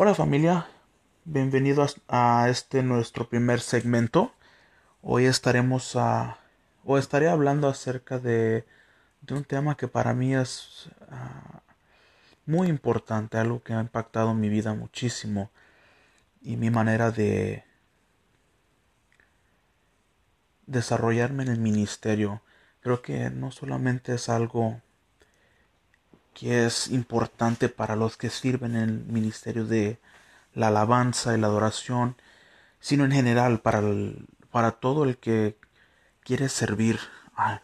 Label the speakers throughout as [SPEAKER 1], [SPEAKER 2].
[SPEAKER 1] Hola familia, bienvenidos a este nuestro primer segmento. Hoy estaremos a, o estaré hablando acerca de, de un tema que para mí es ah, muy importante, algo que ha impactado mi vida muchísimo y mi manera de desarrollarme en el ministerio. Creo que no solamente es algo que es importante para los que sirven en el ministerio de la alabanza y la adoración, sino en general para, para todo el que quiere servir a,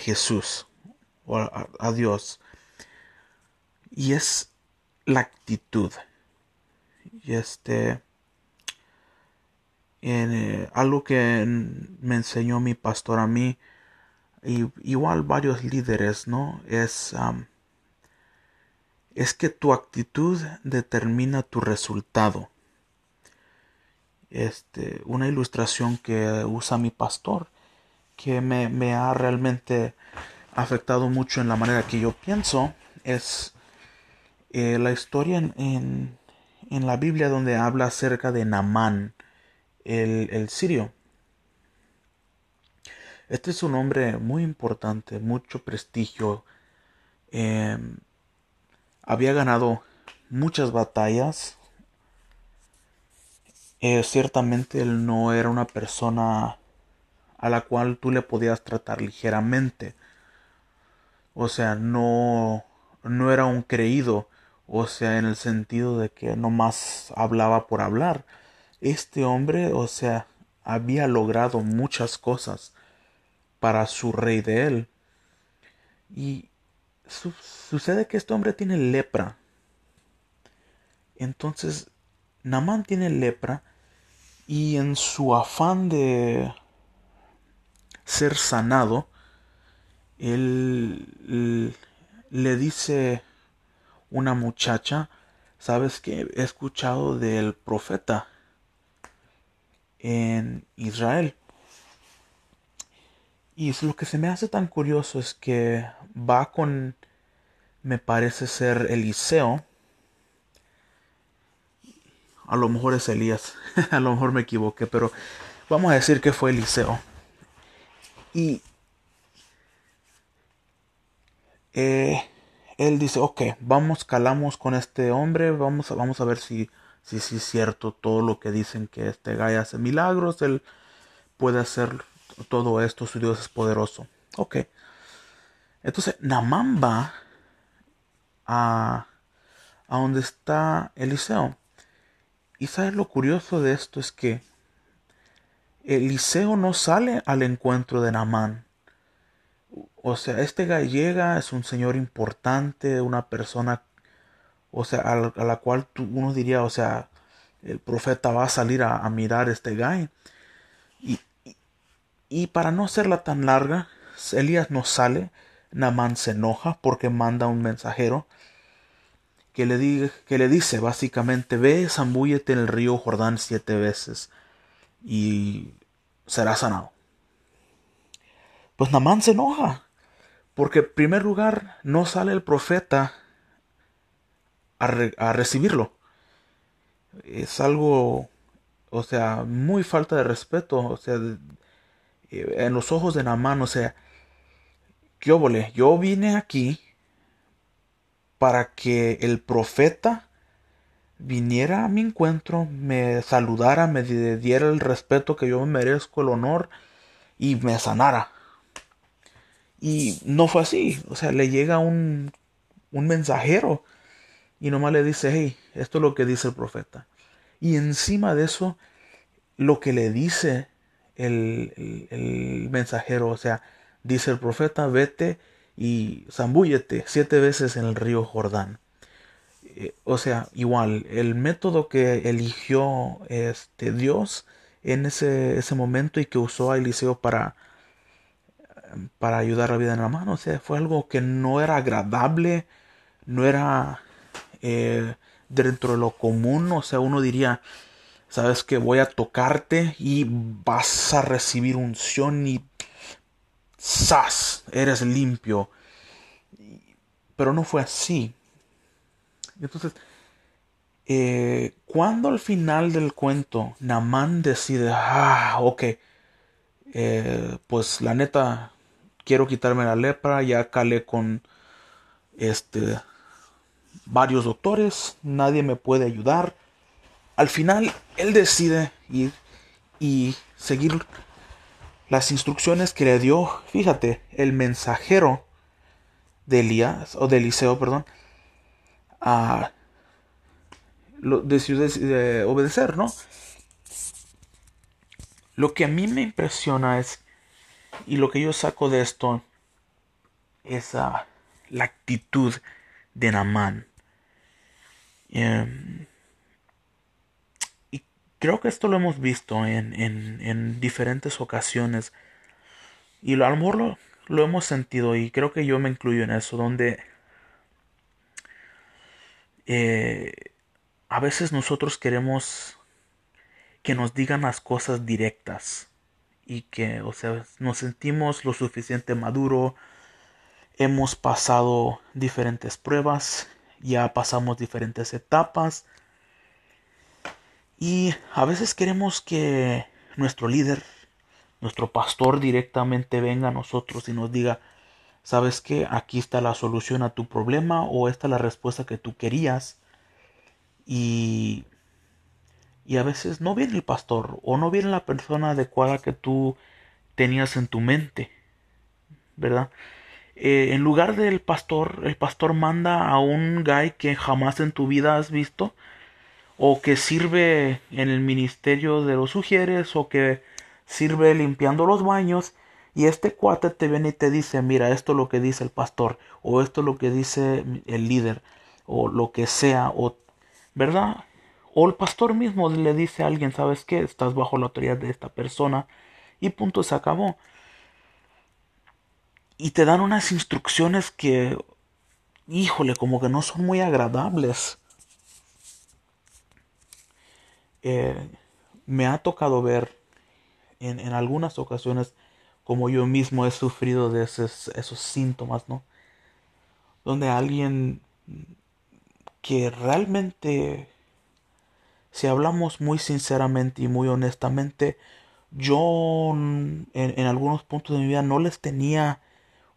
[SPEAKER 1] Jesús o a, Dios. Y es la actitud. Y este, en, eh, algo que me enseñó mi pastor a mí, y igual varios líderes, ¿no? Es, es que tu actitud determina tu resultado. Este, una ilustración que usa mi pastor, que me, me ha realmente afectado mucho en la manera que yo pienso, es eh, la historia en, en, la Biblia donde habla acerca de Namán, el, el sirio. Este es un hombre muy importante, mucho prestigio. Em, había ganado muchas batallas. Eh, ciertamente él no era una persona a la cual tú le podías tratar ligeramente. O sea, no, no era un creído. O sea, en el sentido de que no más hablaba por hablar. Este hombre, o sea, había logrado muchas cosas para su rey de él. Y sucede que este hombre tiene lepra. Entonces, Namán tiene lepra y en su afán de ser sanado, él le dice una muchacha, sabes que he escuchado del profeta en Israel. Y lo que se me hace tan curioso es que va con, me parece ser Eliseo. A lo mejor es Elías, a lo mejor me equivoqué, pero vamos a decir que fue Eliseo. Y eh, él dice, ok, vamos, calamos con este hombre, vamos, vamos a ver si, si, si es cierto todo lo que dicen que este gallo hace milagros, él puede hacer todo esto, su Dios es poderoso. Ok. Entonces, Namán va a, a donde está Eliseo. Y sabes lo curioso de esto es que Eliseo no sale al encuentro de Namán. O sea, este gallega es un señor importante, una persona, o sea, a, la cual uno diría, o sea, el profeta va a salir a, a mirar este gay. Y, para no hacerla tan larga, Elías no sale, Namán se enoja porque manda un mensajero que le, que le dice básicamente, ve, zambúllete en el río Jordán siete veces y será sanado. Pues Namán se enoja, porque en primer lugar no sale el profeta a, a recibirlo. Es algo, o sea, muy falta de respeto, o sea, en los ojos de Namán, o sea, ¿qué óvole? Yo vine aquí para que el profeta viniera a mi encuentro, me saludara, me diera el respeto que yo me merezco, el honor y me sanara. Y no fue así, o sea, le llega un, un mensajero y nomás le dice, hey, esto es lo que dice el profeta. Y encima de eso, lo que le dice el, mensajero, o sea, dice el profeta, vete y zambúllete siete veces en el río Jordán. Eh, o sea, igual, el método que eligió este Dios en ese, ese momento y que usó a Eliseo para, para ayudar a la vida en la mano, o sea, fue algo que no era agradable, no era eh, dentro de lo común, o sea, uno diría, sabes que voy a tocarte y vas a recibir unción y ¡zas! eres limpio. Pero no fue así. Entonces, eh, cuando al final del cuento Namán decide, ah, ok, eh, pues la neta, quiero quitarme la lepra, ya calé con este varios doctores, nadie me puede ayudar. Al final, él decide ir y seguir las instrucciones que le dio, fíjate, el mensajero de Elías, o de Eliseo, perdón, a lo, de, obedecer, ¿no? Lo que a mí me impresiona es, y lo que yo saco de esto, es la actitud de Namán. Em, creo que esto lo hemos visto en, en, diferentes ocasiones. Y a lo lo, lo hemos sentido, y creo que yo me incluyo en eso, donde eh, a veces nosotros queremos que nos digan las cosas directas y que, o sea, nos sentimos lo suficiente maduro, hemos pasado diferentes pruebas, ya pasamos diferentes etapas y a veces queremos que nuestro líder, nuestro pastor directamente venga a nosotros y nos diga, sabes que aquí está la solución a tu problema o esta es la respuesta que tú querías y y a veces no viene el pastor o no viene la persona adecuada que tú tenías en tu mente, ¿verdad? Eh, en lugar del pastor, el pastor manda a un guy que jamás en tu vida has visto, o que sirve en el ministerio de los sugieres, o que sirve limpiando los baños, y este cuate te viene y te dice, mira, esto es lo que dice el pastor, o esto es lo que dice el líder, o lo que sea, o, ¿verdad? O el pastor mismo le dice a alguien, ¿sabes qué? Estás bajo la autoridad de esta persona y punto, se acabó. Y te dan unas instrucciones que, híjole, como que no son muy agradables. Eh, me ha tocado ver en, en, algunas ocasiones como yo mismo he sufrido de esos, esos síntomas, ¿no? Donde alguien que realmente si hablamos muy sinceramente y muy honestamente, yo en, algunos puntos de mi vida no les tenía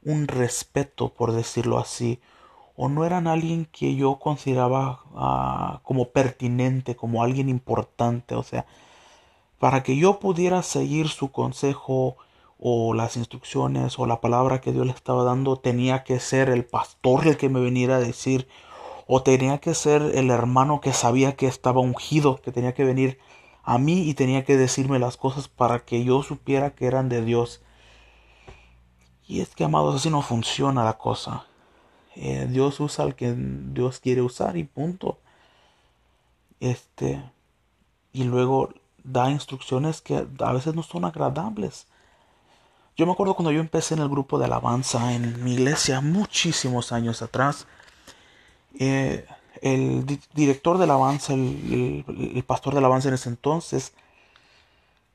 [SPEAKER 1] un respeto, por decirlo así, o no eran alguien que yo consideraba ah, como pertinente, como alguien importante, o sea, para que yo pudiera seguir su consejo o las instrucciones o la palabra que Dios le estaba dando, tenía que ser el pastor el que me viniera a decir, o tenía que ser el hermano que sabía que estaba ungido, que tenía que venir a mí y tenía que decirme las cosas para que yo supiera que eran de Dios. Y es que, amados, así no funciona la cosa. Eh, Dios usa al que Dios quiere usar y punto. Este, y luego da instrucciones que a veces no son agradables. Yo me acuerdo cuando yo empecé en el grupo de alabanza en mi iglesia muchísimos años atrás. Eh, el director de alabanza, el, pastor de alabanza en ese entonces,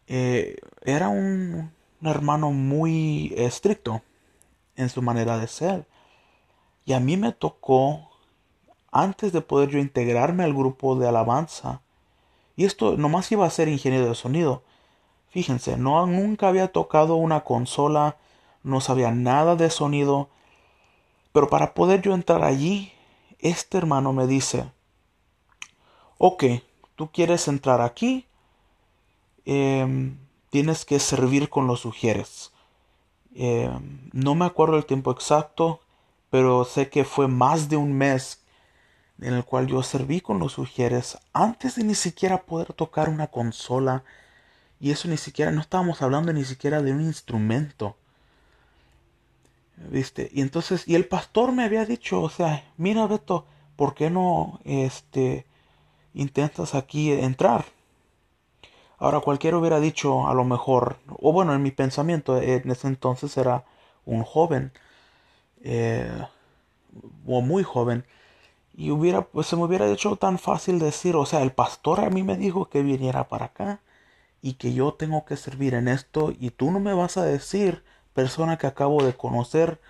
[SPEAKER 1] eh, era un, hermano muy estricto en su manera de ser. Y a mí me tocó, antes de poder yo integrarme al grupo de alabanza, y esto nomás iba a ser ingeniero de sonido. Fíjense, no, nunca había tocado una consola, no sabía nada de sonido, pero para poder yo entrar allí este hermano me dice, ok, tú quieres entrar aquí, em, tienes que servir con los sugieres. Em, no me acuerdo el tiempo exacto, pero sé que fue más de un mes en el cual yo serví con los sugieres antes de ni siquiera poder tocar una consola. Y eso ni siquiera, no estábamos hablando ni siquiera de un instrumento. ¿Viste? Y entonces, y el pastor me había dicho, o sea, mira Beto, ¿por qué no este intentas aquí entrar? Ahora cualquiera hubiera dicho a lo mejor, o bueno, en mi pensamiento en ese entonces era un joven, eh, o muy joven, y hubiera, pues se me hubiera hecho tan fácil decir, o sea, el pastor a mí me dijo que viniera para acá y que yo tengo que servir en esto y tú no me vas a decir persona que acabo de conocer,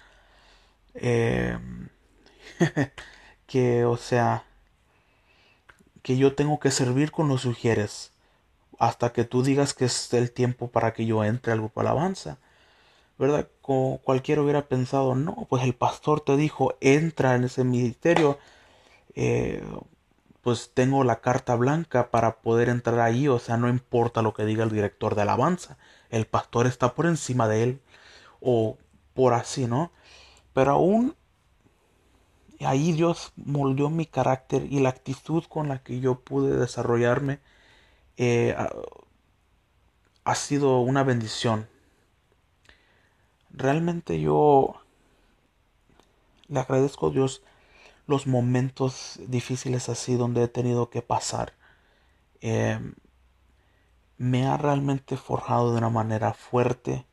[SPEAKER 1] eh, que, o sea, que yo tengo que servir con los sugieres hasta que tú digas que es el tiempo para que yo entre al grupo alabanza. ¿Verdad? Como cualquiera hubiera pensado, no, pues el pastor te dijo, entra en ese ministerio. Eh, pues tengo la carta blanca para poder entrar ahí, o sea, no importa lo que diga el director de alabanza, el pastor está por encima de él, o por así, ¿no? Pero aún ahí Dios moldeó mi carácter y la actitud con la que yo pude desarrollarme eh, ha, sido una bendición. Realmente yo le agradezco a Dios los momentos difíciles así donde he tenido que pasar. Eh, me ha realmente forjado de una manera fuerte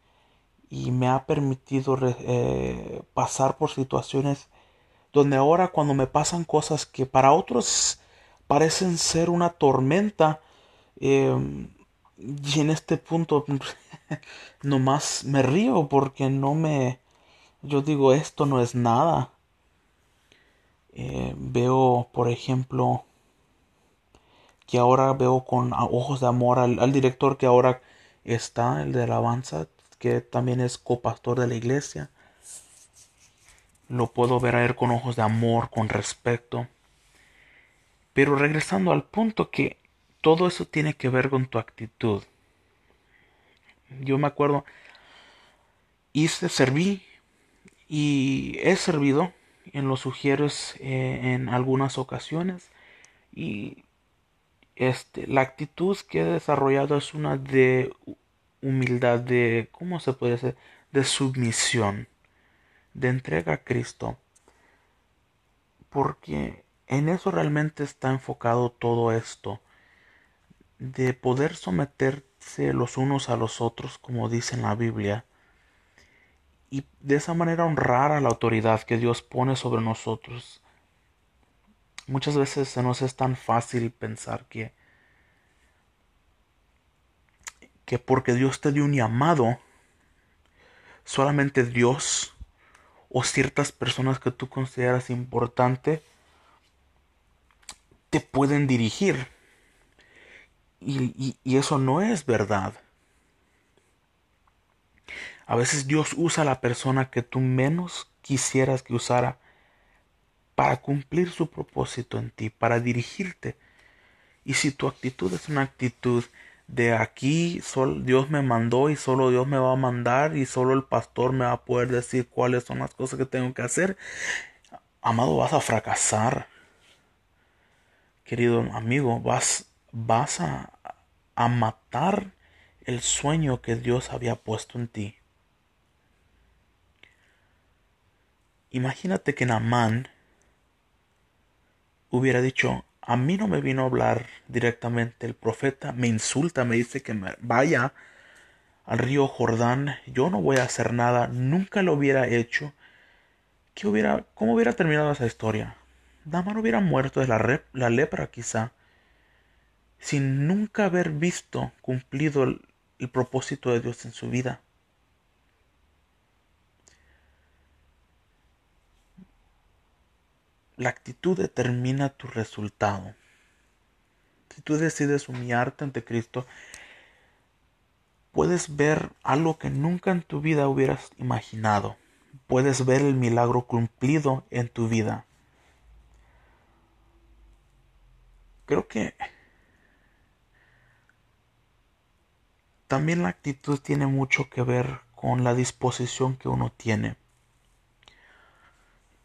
[SPEAKER 1] y me ha permitido eh, pasar por situaciones donde ahora cuando me pasan cosas que para otros parecen ser una tormenta, Em, y en este punto nomás me río porque no me... Yo digo, esto no es nada. Eh, veo, por ejemplo, que ahora veo con ojos de amor al, director que ahora está, el de alabanza, que también es copastor de la iglesia. Lo puedo ver a él con ojos de amor, con respeto. Pero regresando al punto que todo eso tiene que ver con tu actitud. Yo me acuerdo, hice, serví y he servido en los sugieres eh, en algunas ocasiones y este, la actitud que he desarrollado es una de humildad, de, ¿cómo se puede decir? De submisión, de entrega a Cristo. Porque en eso realmente está enfocado todo esto de poder someterse los unos a los otros, como dice en la Biblia, y de esa manera honrar a la autoridad que Dios pone sobre nosotros. Muchas veces se nos es tan fácil pensar que que porque Dios te dio un llamado, solamente Dios o ciertas personas que tú consideras importante te pueden dirigir. Y, eso no es verdad. A veces Dios usa a la persona que tú menos quisieras que usara para cumplir su propósito en ti, para dirigirte. Y si tu actitud es una actitud de aquí, solo Dios me mandó y solo Dios me va a mandar y solo el pastor me va a poder decir cuáles son las cosas que tengo que hacer, amado, vas a fracasar. Querido amigo, vas vas a, a matar el sueño que Dios había puesto en ti. Imagínate que Namán hubiera dicho, a mí no me vino a hablar directamente el profeta, me insulta, me dice que me vaya al río Jordán, yo no voy a hacer nada, nunca lo hubiera hecho. ¿Qué hubiera, ¿Cómo hubiera terminado esa historia? Namán hubiera muerto de la, la lepra quizá sin nunca haber visto cumplido el, propósito de Dios en su vida. La actitud determina tu resultado. Si tú decides humillarte ante Cristo, puedes ver algo que nunca en tu vida hubieras imaginado. Puedes ver el milagro cumplido en tu vida. Creo que También la actitud tiene mucho que ver con la disposición que uno tiene.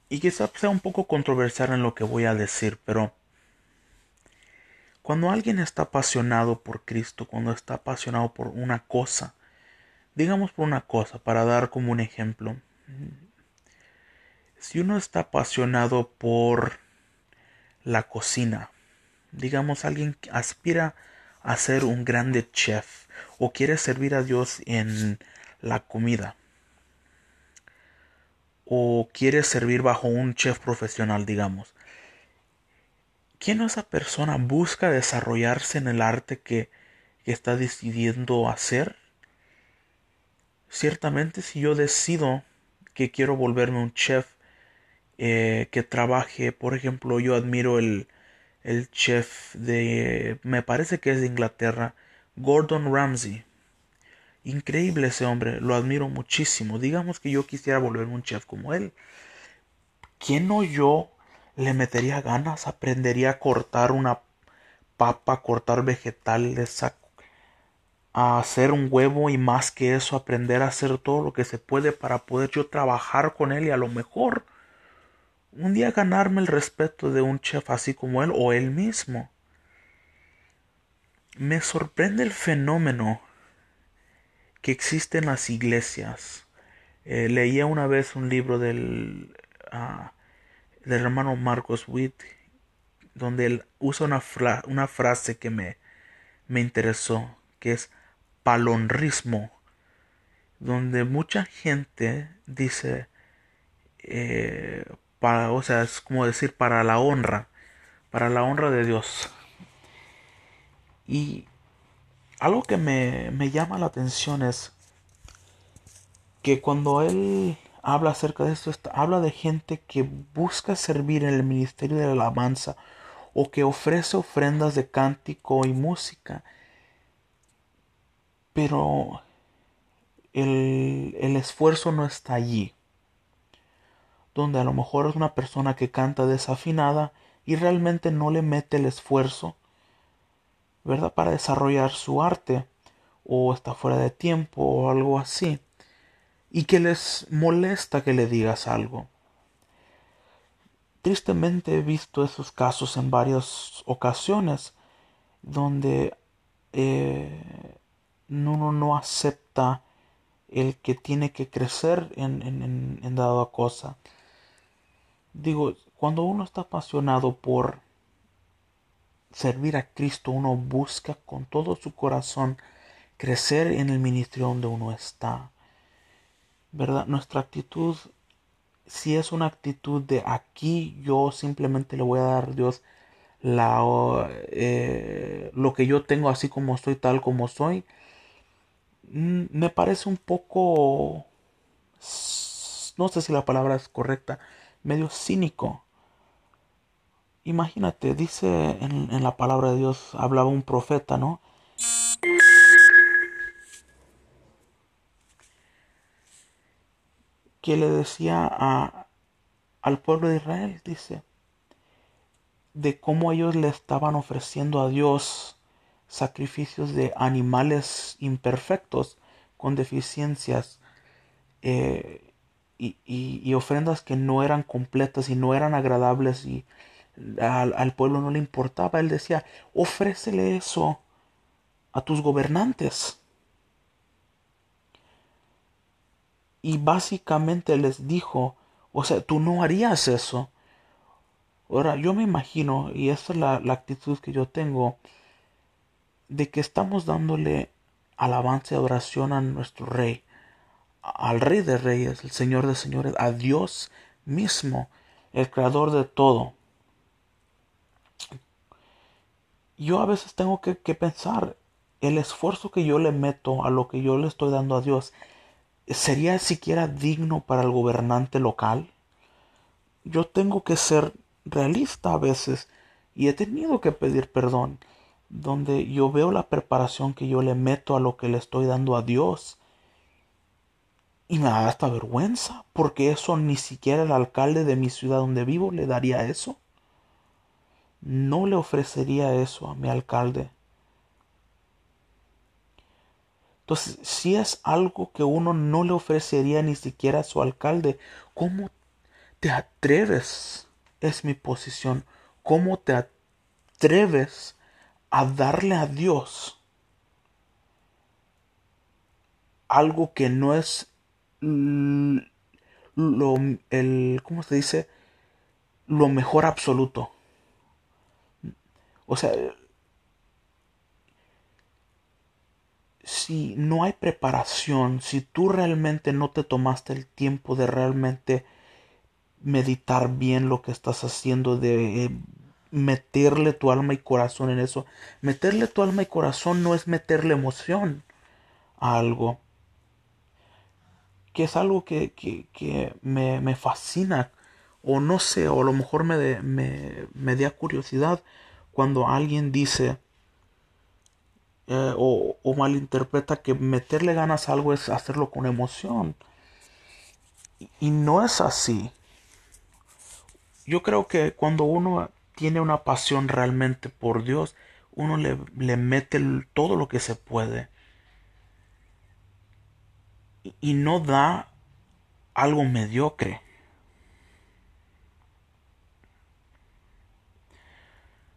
[SPEAKER 1] Y quizá sea un poco controversial en lo que voy a decir, pero cuando alguien está apasionado por Cristo, cuando está apasionado por una cosa, digamos por una cosa, para dar como un ejemplo, si uno está apasionado por la cocina, digamos alguien que aspira a ser un grande chef, o quieres servir a Dios en la comida o quieres servir bajo un chef profesional, digamos. ¿Quién esa persona busca desarrollarse en el arte que, está decidiendo hacer? Ciertamente si yo decido que quiero volverme un chef eh, que trabaje, por ejemplo, yo admiro el, el chef de, me parece que es de Inglaterra, Gordon Ramsay. Increíble ese hombre, lo admiro muchísimo. Digamos que yo quisiera volverme un chef como él. ¿Quién o yo le metería ganas? Aprendería a cortar una papa, cortar vegetales, a, a hacer un huevo y más que eso, aprender a hacer todo lo que se puede para poder yo trabajar con él y a lo mejor un día ganarme el respeto de un chef así como él o él mismo. Me sorprende el fenómeno que existe en las iglesias. Eh, leía una vez un libro del, ah, del hermano Marcos Witt, donde él usa una, una frase que me, me interesó, que es palonrismo, donde mucha gente dice, eh, para, o sea, es como decir para la honra, para la honra de Dios. Y algo que me, me llama la atención es que cuando él habla acerca de esto, habla de gente que busca servir en el ministerio de la alabanza o que ofrece ofrendas de cántico y música. Pero el, el esfuerzo no está allí donde a lo mejor es una persona que canta desafinada y realmente no le mete el esfuerzo, ¿verdad? Para desarrollar su arte, o está fuera de tiempo, o algo así, y que les molesta que le digas algo. Tristemente he visto esos casos en varias ocasiones donde eh, uno no acepta el que tiene que crecer en, en, en dada cosa Digo, cuando uno está apasionado por servir a Cristo, uno busca con todo su corazón crecer en el ministerio donde uno está. ¿Verdad? Nuestra actitud, si es una actitud de aquí yo simplemente le voy a dar a Dios la, eh, lo que yo tengo así como soy, tal como soy, mm, me parece un poco, no sé si la palabra es correcta, medio cínico. Imagínate, dice en, la palabra de Dios, hablaba un profeta, ¿no? Que le decía a, al pueblo de Israel, dice, de cómo ellos le estaban ofreciendo a Dios sacrificios de animales imperfectos con deficiencias eh, y, ofrendas que no eran completas y no eran agradables y al, al, pueblo no le importaba. Él decía, ofrécele eso a tus gobernantes. Y básicamente les dijo, o sea, tú no harías eso. Ahora, yo me imagino, y esa es la, la actitud que yo tengo, de que estamos dándole alabanza y adoración a nuestro rey al Rey de Reyes, el Señor de Señores, a Dios mismo, el Creador de todo. Yo a veces tengo que, pensar, el esfuerzo que yo le meto a lo que yo le estoy dando a Dios, ¿sería siquiera digno para el gobernante local? Yo tengo que ser realista a veces y he tenido que pedir perdón, donde yo veo la preparación que yo le meto a lo que le estoy dando a Dios y me da hasta vergüenza, porque eso ni siquiera el alcalde de mi ciudad donde vivo le daría eso. No le ofrecería eso a mi alcalde. Entonces, si es algo que uno no le ofrecería ni siquiera a su alcalde, ¿cómo te atreves? Es mi posición. ¿Cómo te atreves a darle a Dios algo que no es lo, el, ¿cómo se dice? Lo mejor absoluto. O sea, si no hay preparación, si tú realmente no te tomaste el tiempo de realmente meditar bien lo que estás haciendo, de eh, meterle tu alma y corazón en eso. Meterle tu alma y corazón no es meterle emoción a algo que es algo que, que, me, me, fascina, o no sé, o a lo mejor me, me, me da curiosidad, cuando alguien dice eh, o, malinterpreta que meterle ganas a algo es hacerlo con emoción. Y, no es así. Yo creo que cuando uno tiene una pasión realmente por Dios, uno le, le mete todo lo que se puede. Y no da algo mediocre.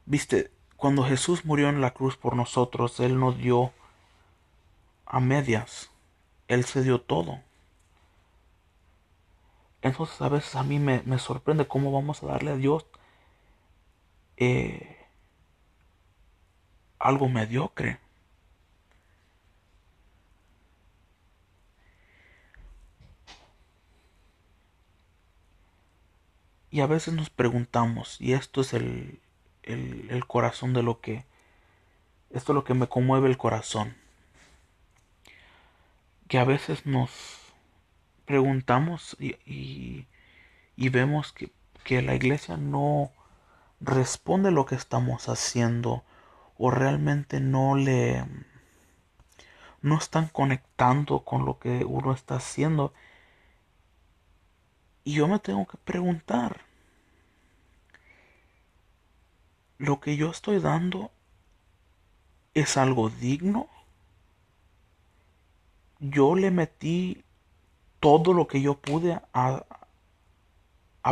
[SPEAKER 1] Viste, cuando Jesús murió en la cruz por nosotros, Él nos dio a medias. Él se dio todo. Entonces a veces a mí me, sorprende cómo vamos a darle a Dios eh, algo mediocre. Y a veces nos preguntamos, y esto es el, el, corazón de lo que... Esto es lo que me conmueve el corazón. Que a veces nos preguntamos y, y, vemos que, que la iglesia no responde lo que estamos haciendo o realmente no le no están conectando con lo que uno está haciendo y yo me tengo que preguntar lo que yo estoy dando es algo digno. Yo le metí todo lo que yo pude a,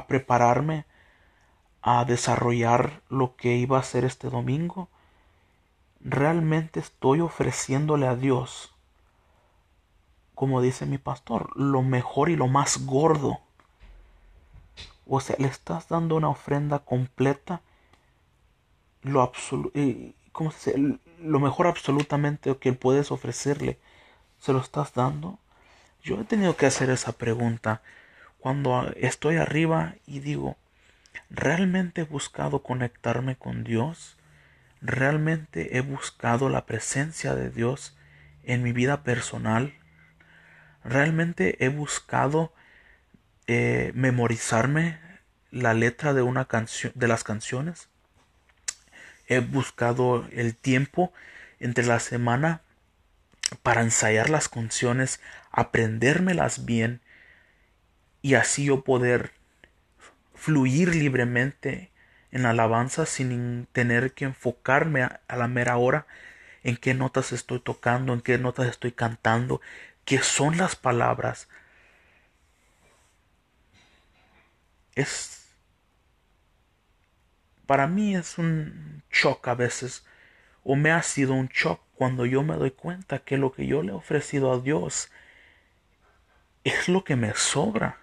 [SPEAKER 1] prepararme a desarrollar lo que iba a hacer este domingo. Realmente estoy ofreciéndole a Dios, como dice mi pastor, lo mejor y lo más gordo. O sea, le estás dando una ofrenda completa lo, eh, lo mejor absolutamente que puedes ofrecerle, ¿se lo estás dando? Yo he tenido que hacer esa pregunta cuando estoy arriba y digo, ¿realmente he buscado conectarme con Dios? ¿Realmente he buscado la presencia de Dios en mi vida personal? ¿Realmente he buscado eh, memorizarme la letra de una canción de las canciones? He buscado el tiempo entre la semana para ensayar las canciones, aprendérmelas bien y así yo poder fluir libremente en alabanza sin tener que enfocarme a, la mera hora en qué notas estoy tocando, en qué notas estoy cantando, qué son las palabras. Es para mí es un shock a veces, o me ha sido un shock cuando yo me doy cuenta que lo que yo le he ofrecido a Dios es lo que me sobra.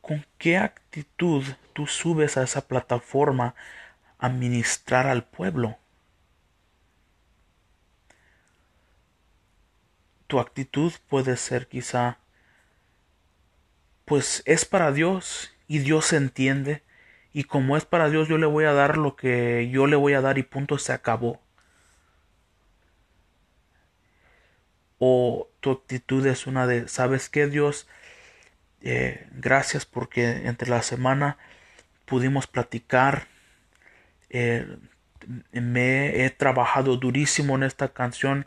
[SPEAKER 1] ¿Con qué actitud tú subes a esa plataforma a ministrar al pueblo? Tu actitud puede ser quizá, pues es para Dios y Dios entiende y como es para Dios yo le voy a dar lo que yo le voy a dar y punto se acabó. O tu actitud es una de, ¿sabes qué Dios? Eh, gracias porque entre la semana pudimos platicar. Eh, me he trabajado durísimo en esta canción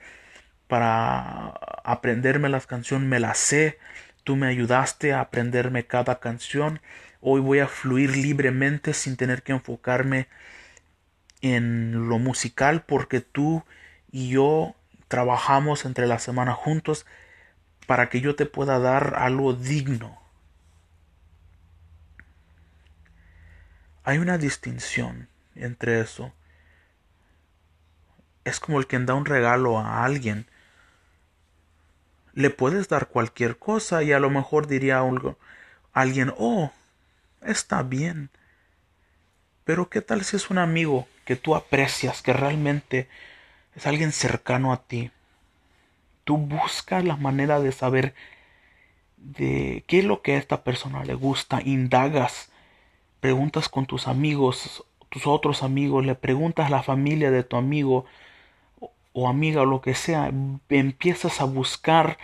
[SPEAKER 1] para aprenderme las canciones, me las sé. Tú me ayudaste a aprenderme cada canción Hoy voy a fluir libremente sin tener que enfocarme en lo musical porque tú y yo trabajamos entre la semana juntos para que yo te pueda dar algo digno. Hay una distinción entre eso. Es como el que da un regalo a alguien. Le puedes dar cualquier cosa y a lo mejor diría algo, alguien, oh, está bien. Pero ¿qué tal si es un amigo que tú aprecias, que realmente es alguien cercano a ti? Tú buscas la manera de saber de qué es lo que a esta persona le gusta, indagas, preguntas con tus amigos, tus otros amigos, le preguntas a la familia de tu amigo o amiga o lo que sea, empiezas a buscar,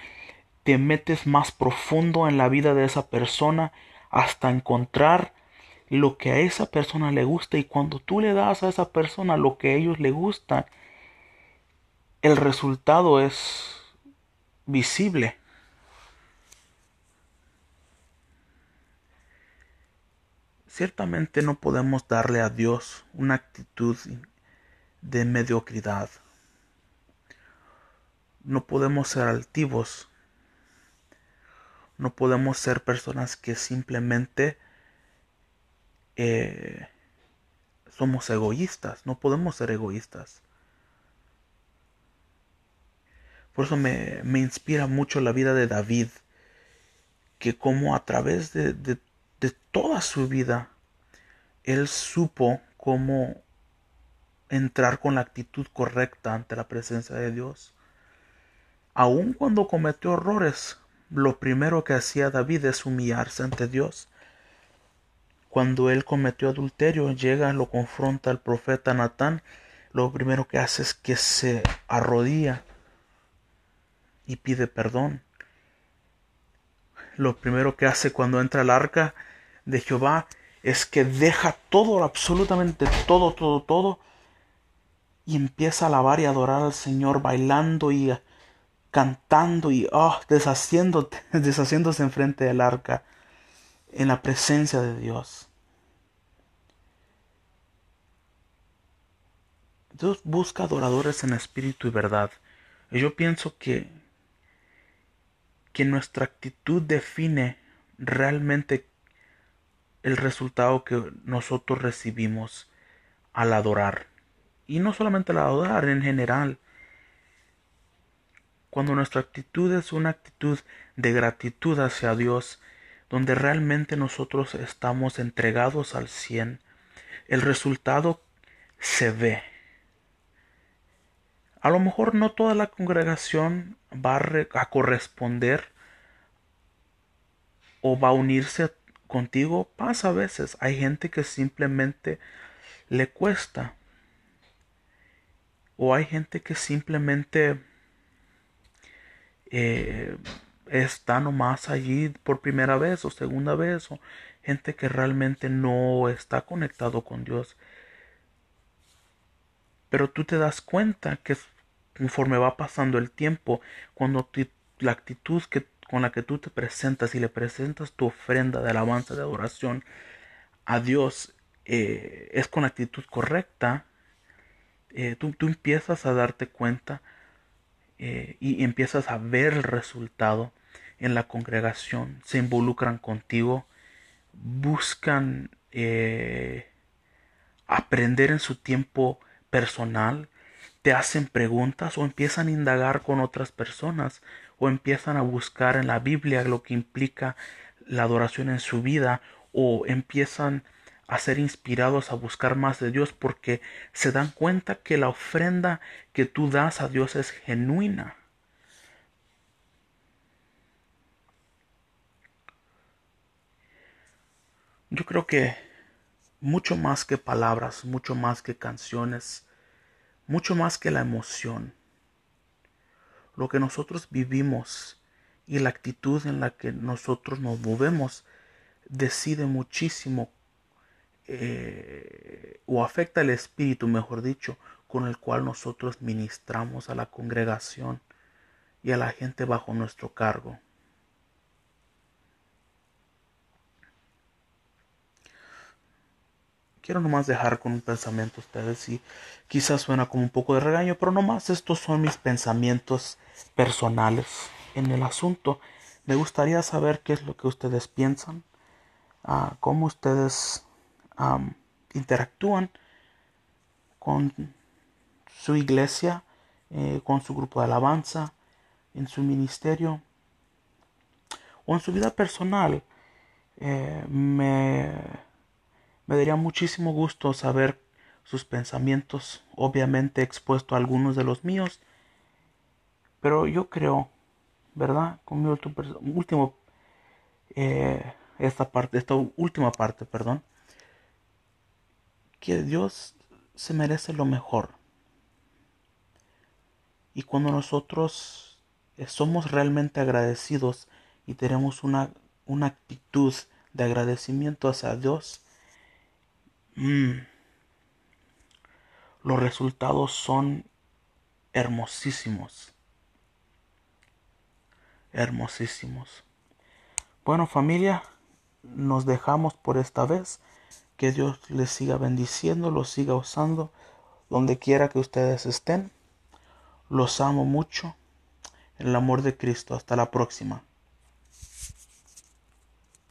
[SPEAKER 1] te metes más profundo en la vida de esa persona hasta encontrar lo que a esa persona le gusta y cuando tú le das a esa persona lo que a ellos le gusta, el resultado es visible. Ciertamente no podemos darle a Dios una actitud de mediocridad. No podemos ser altivos. No podemos ser personas que simplemente eh, somos egoístas. No podemos ser egoístas. Por eso me, inspira mucho la vida de David, que como a través de, de de toda su vida, él supo cómo entrar con la actitud correcta ante la presencia de Dios. Aun cuando cometió errores, lo primero que hacía David es humillarse ante Dios. Cuando él cometió adulterio, llega, lo confronta el profeta Natán, lo primero que hace es que se arrodilla y pide perdón lo primero que hace cuando entra al arca de Jehová es que deja todo, absolutamente todo, todo, todo, y empieza a alabar y adorar al Señor bailando y cantando y oh, deshaciéndose enfrente del arca en la presencia de Dios. Dios busca adoradores en espíritu y verdad. Y yo pienso que que nuestra actitud define realmente el resultado que nosotros recibimos al adorar. Y no solamente al adorar en general. Cuando nuestra actitud es una actitud de gratitud hacia Dios, donde realmente nosotros estamos entregados al cien, el resultado se ve. A lo mejor no toda la congregación va a, corresponder o va a unirse contigo. Pasa a veces. Hay gente que simplemente le cuesta. O hay gente que simplemente eh, está nomás allí por primera vez o segunda vez. O gente que realmente no está conectado con Dios. Pero tú te das cuenta que conforme va pasando el tiempo, cuando la actitud con la que tú te presentas y le presentas tu ofrenda de alabanza, de adoración a Dios, eh, es con actitud correcta, eh, tú, tú, empiezas a darte cuenta eh, y empiezas a ver el resultado en la congregación, se involucran contigo, buscan aprender en su tiempo personal, te hacen preguntas o empiezan a indagar con otras personas o empiezan a buscar en la Biblia lo que implica la adoración en su vida o empiezan a ser inspirados a buscar más de Dios porque se dan cuenta que la ofrenda que tú das a Dios es genuina. Yo creo que mucho más que palabras, mucho más que canciones, mucho más que la emoción. Lo que nosotros vivimos y la actitud en la que nosotros nos movemos decide muchísimo eh, o afecta el espíritu, mejor dicho, con el cual nosotros ministramos a la congregación y a la gente bajo nuestro cargo. quiero nomás dejar con un pensamiento a ustedes y quizás suena como un poco de regaño, pero nomás estos son mis pensamientos personales en el asunto. Me gustaría saber qué es lo que ustedes piensan, ah, cómo ustedes interactúan con su iglesia, eh, con su grupo de alabanza, en su ministerio o en su vida personal. Eh, me me daría muchísimo gusto saber sus pensamientos, obviamente expuesto a algunos de los míos, pero yo creo, ¿verdad? Con mi último, eh, esta parte, esta última parte, perdón, que Dios se merece lo mejor. Y cuando nosotros eh, somos realmente agradecidos y tenemos una, una actitud de agradecimiento hacia Dios, mm, los resultados son hermosísimos. Hermosísimos. Bueno familia, nos dejamos por esta vez. Que Dios les siga bendiciendo, los siga usando donde quiera que ustedes estén. Los amo mucho. En el amor de Cristo. Hasta la próxima.